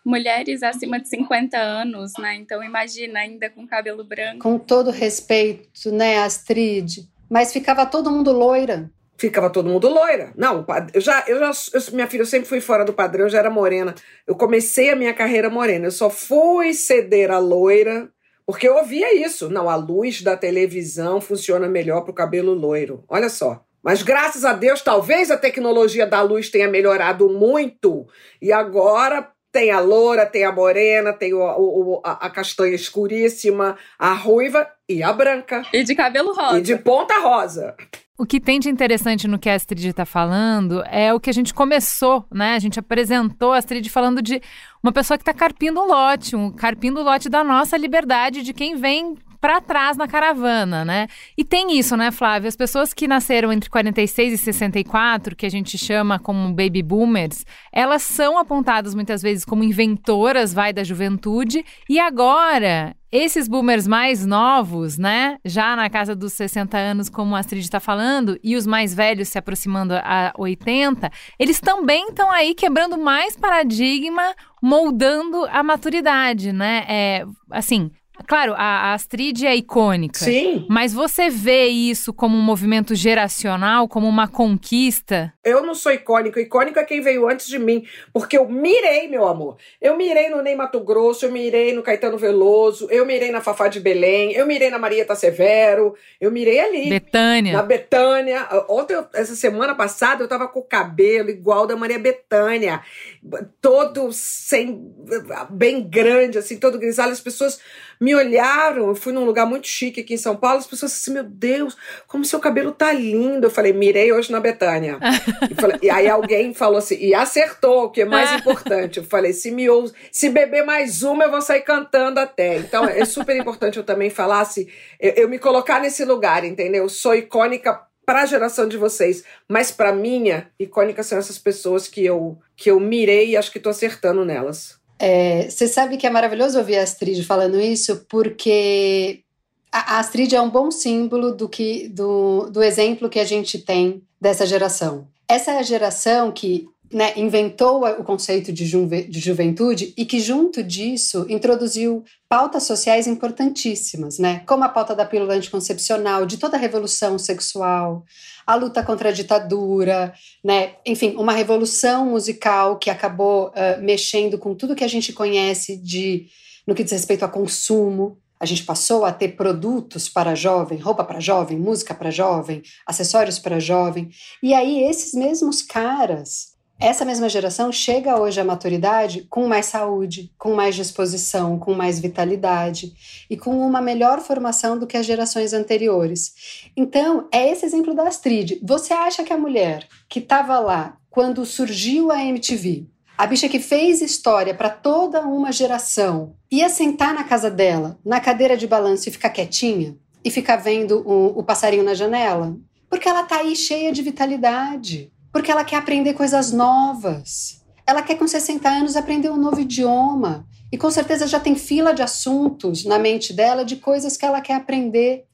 mulheres acima de 50 anos, né? Então imagina ainda com cabelo branco. Com todo respeito, né, Astrid? Mas ficava todo mundo loira. Ficava todo mundo loira. Não, eu já, eu já, eu, minha filha, eu sempre fui fora do padrão, eu já era morena. Eu comecei a minha carreira morena. Eu só fui ceder a loira porque eu ouvia isso. Não, a luz da televisão funciona melhor para o cabelo loiro. Olha só. Mas graças a Deus, talvez a tecnologia da luz tenha melhorado muito e agora tem a loura, tem a morena, tem o, o, a, a, castanha escuríssima, a ruiva e a branca. E de cabelo rosa. E de ponta rosa. O que tem de interessante no que a Astrid está falando é o que a gente começou, né? A gente apresentou a Astrid falando de uma pessoa que está carpindo um lote, um carpindo o lote da nossa liberdade, de quem vem para trás na caravana, né? E tem isso, né, Flávia? As pessoas que nasceram entre 46 e 64, que a gente chama como baby boomers, elas são apontadas muitas vezes como inventoras, vai, da juventude, e agora esses boomers mais novos, né, já na casa dos 60 anos, como a Astrid está falando, e os mais velhos se aproximando a 80, eles também estão aí quebrando mais paradigma, moldando a maturidade, né? É, assim, Claro, a, Astrid é icônica. Sim. Mas você vê isso como um movimento geracional, como uma conquista? Eu não sou icônico. Icônico é quem veio antes de mim. Porque eu mirei, meu amor. Eu mirei no Ney Mato Grosso, eu mirei no Caetano Veloso, eu mirei na Fafá de Belém, eu mirei na Marieta Severo, eu mirei ali. Betânia. Na Betânia. Ontem, essa semana passada, eu tava com o cabelo igual da Maria Betânia. Todo sem. bem grande, assim, todo grisalho. As pessoas me olharam, eu fui num lugar muito chique aqui em São Paulo, as pessoas assim, meu Deus, como seu cabelo tá lindo. Eu falei, mirei hoje na Betânia. e, falei, e, aí alguém falou assim, e acertou, o que é mais importante. Eu falei, se me ouve, se beber mais uma, eu vou sair cantando até. Então é super importante eu também falar assim, eu, eu me colocar nesse lugar, entendeu? Eu sou icônica para a geração de vocês, mas para minha, icônica são essas pessoas que eu que eu mirei e acho que estou acertando nelas. É, você sabe que é maravilhoso ouvir a Astrid falando isso, porque a Astrid é um bom símbolo do, que, do, do exemplo que a gente tem dessa geração. Essa é a geração que né, inventou o conceito de, juve, de juventude e que, junto disso, introduziu pautas sociais importantíssimas, né, como a pauta da pílula anticoncepcional, de toda a revolução sexual, a luta contra a ditadura, né, enfim, uma revolução musical que acabou uh, mexendo com tudo que a gente conhece de no que diz respeito a consumo. A gente passou a ter produtos para jovem, roupa para jovem, música para jovem, acessórios para jovem. E aí, esses mesmos caras, essa mesma geração chega hoje à maturidade com mais saúde, com mais disposição, com mais vitalidade e com uma melhor formação do que as gerações anteriores. Então, é esse exemplo da Astrid. Você acha que a mulher que estava lá quando surgiu a MTV, a bicha que fez história para toda uma geração ia sentar na casa dela, na cadeira de balanço e ficar quietinha e ficar vendo o, o passarinho na janela? Porque ela tá aí cheia de vitalidade. Porque ela quer aprender coisas novas. Ela quer, com 60 anos, aprender um novo idioma. E com certeza já tem fila de assuntos na mente dela de coisas que ela quer aprender.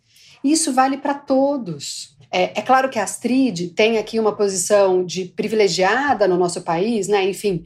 E isso vale para todos. É, é, claro que a Astrid tem aqui uma posição de privilegiada no nosso país, né? Enfim,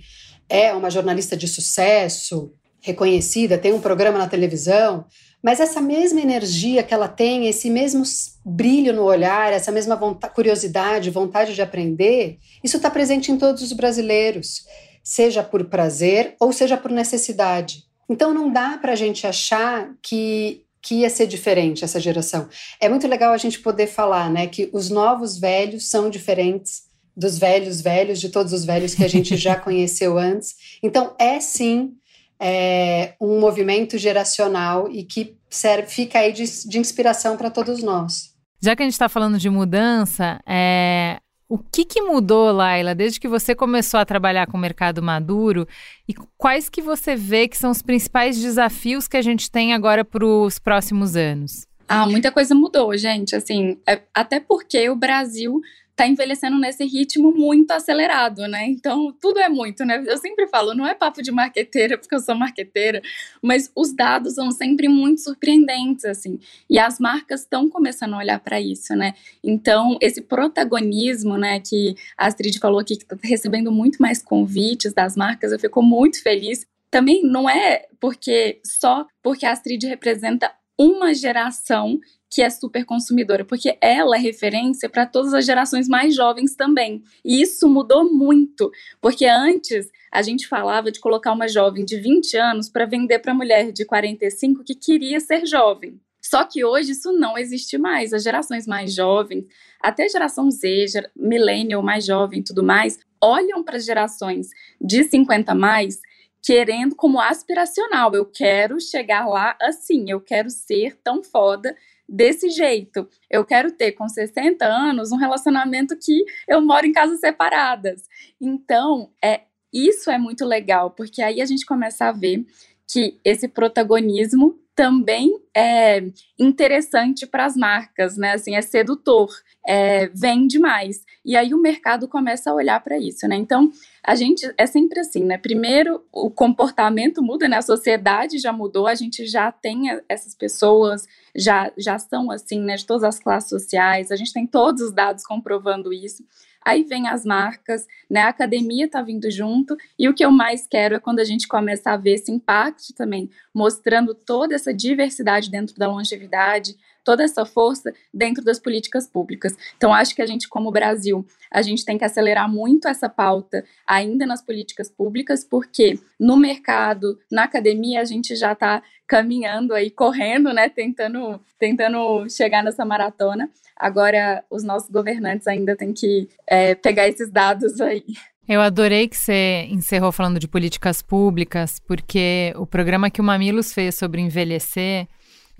é uma jornalista de sucesso, reconhecida, tem um programa na televisão, mas essa mesma energia que ela tem, esse mesmo brilho no olhar, essa mesma vontade, curiosidade, vontade de aprender, isso está presente em todos os brasileiros, seja por prazer ou seja por necessidade. Então não dá para a gente achar que que ia ser diferente essa geração. É muito legal a gente poder falar, né, que os novos velhos são diferentes dos velhos velhos, de todos os velhos que a gente já conheceu antes. Então, é sim é, um movimento geracional e que serve, fica aí de, de inspiração para todos nós. Já que a gente está falando de mudança, é, o que, que mudou, Laila, desde que você começou a trabalhar com o mercado maduro e quais que você vê que são os principais desafios que a gente tem agora para os próximos anos? Ah, muita coisa mudou, gente. Assim, é, até porque o Brasil está envelhecendo nesse ritmo muito acelerado, né? Então, tudo é muito, né? Eu sempre falo, não é papo de marqueteira, porque eu sou marqueteira, mas os dados são sempre muito surpreendentes, assim. E as marcas estão começando a olhar para isso, né? Então, esse protagonismo, né, que a Astrid falou aqui, que está recebendo muito mais convites das marcas, eu fico muito feliz. Também não é porque só porque a Astrid representa uma geração que é super consumidora, porque ela é referência para todas as gerações mais jovens também. E isso mudou muito, porque antes a gente falava de colocar uma jovem de 20 anos para vender para mulher de 45 que queria ser jovem. Só que hoje isso não existe mais. As gerações mais jovens, até a geração Z, millennial mais jovem tudo mais, olham para as gerações de 50 mais querendo como aspiracional. Eu quero chegar lá assim, eu quero ser tão foda desse jeito. Eu quero ter com 60 anos um relacionamento que eu moro em casas separadas. Então, é isso é muito legal, porque aí a gente começa a ver que esse protagonismo também é interessante para as marcas, né? Assim, é sedutor, é, vende mais. E aí o mercado começa a olhar para isso, né? Então, a gente é sempre assim, né? Primeiro, o comportamento muda, né? A sociedade já mudou, a gente já tem essas pessoas, já, já são assim, né? De todas as classes sociais, a gente tem todos os dados comprovando isso. Aí vem as marcas, né? A academia está vindo junto, e o que eu mais quero é quando a gente começa a ver esse impacto também, mostrando toda essa diversidade dentro da longevidade, toda essa força dentro das políticas públicas. Então, acho que a gente, como Brasil, a gente tem que acelerar muito essa pauta ainda nas políticas públicas, porque no mercado, na academia, a gente já está caminhando aí, correndo, né, tentando, tentando chegar nessa maratona. Agora, os nossos governantes ainda têm que é, pegar esses dados aí. Eu adorei que você encerrou falando de políticas públicas, porque o programa que o Mamilos fez sobre envelhecer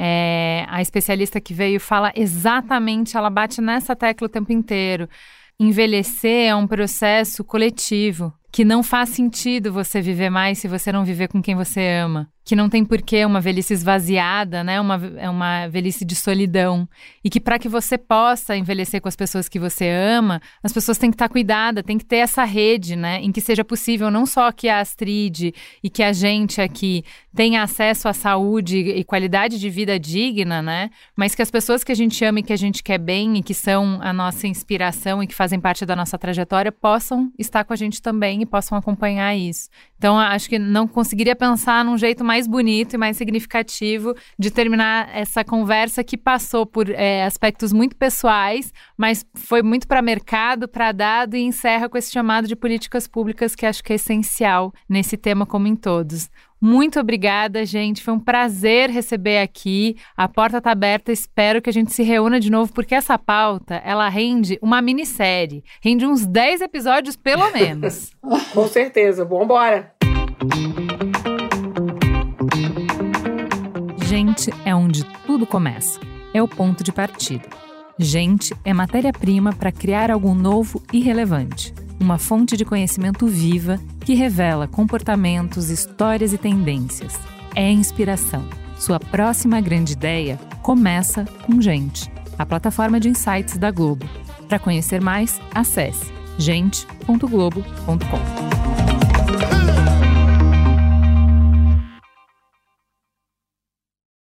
é, a especialista que veio fala exatamente, ela bate nessa tecla o tempo inteiro. Envelhecer é um processo coletivo que não faz sentido você viver mais se você não viver com quem você ama. Que não tem porquê uma velhice esvaziada, né? Uma, é uma velhice de solidão. E que para que você possa envelhecer com as pessoas que você ama, as pessoas têm que estar cuidadas, tem que ter essa rede, né? Em que seja possível não só que a Astrid e que a gente aqui tenha acesso à saúde e qualidade de vida digna, né? Mas que as pessoas que a gente ama e que a gente quer bem e que são a nossa inspiração e que fazem parte da nossa trajetória possam estar com a gente também e possam acompanhar isso. Então, acho que não conseguiria pensar num jeito mais bonito e mais significativo de terminar essa conversa que passou por é, aspectos muito pessoais, mas foi muito para mercado, para dado e encerra com esse chamado de políticas públicas que acho que é essencial nesse tema como em todos. Muito obrigada, gente. Foi um prazer receber aqui. A porta está aberta. Espero que a gente se reúna de novo, porque essa pauta, ela rende uma minissérie. Rende uns 10 episódios, pelo menos. Com certeza. Vambora! Gente é onde tudo começa. É o ponto de partida. Gente é matéria-prima para criar algo novo e relevante uma fonte de conhecimento viva que revela comportamentos, histórias e tendências. É inspiração. Sua próxima grande ideia começa com Gente, a plataforma de insights da Globo. Para conhecer mais, acesse gente.globo.com.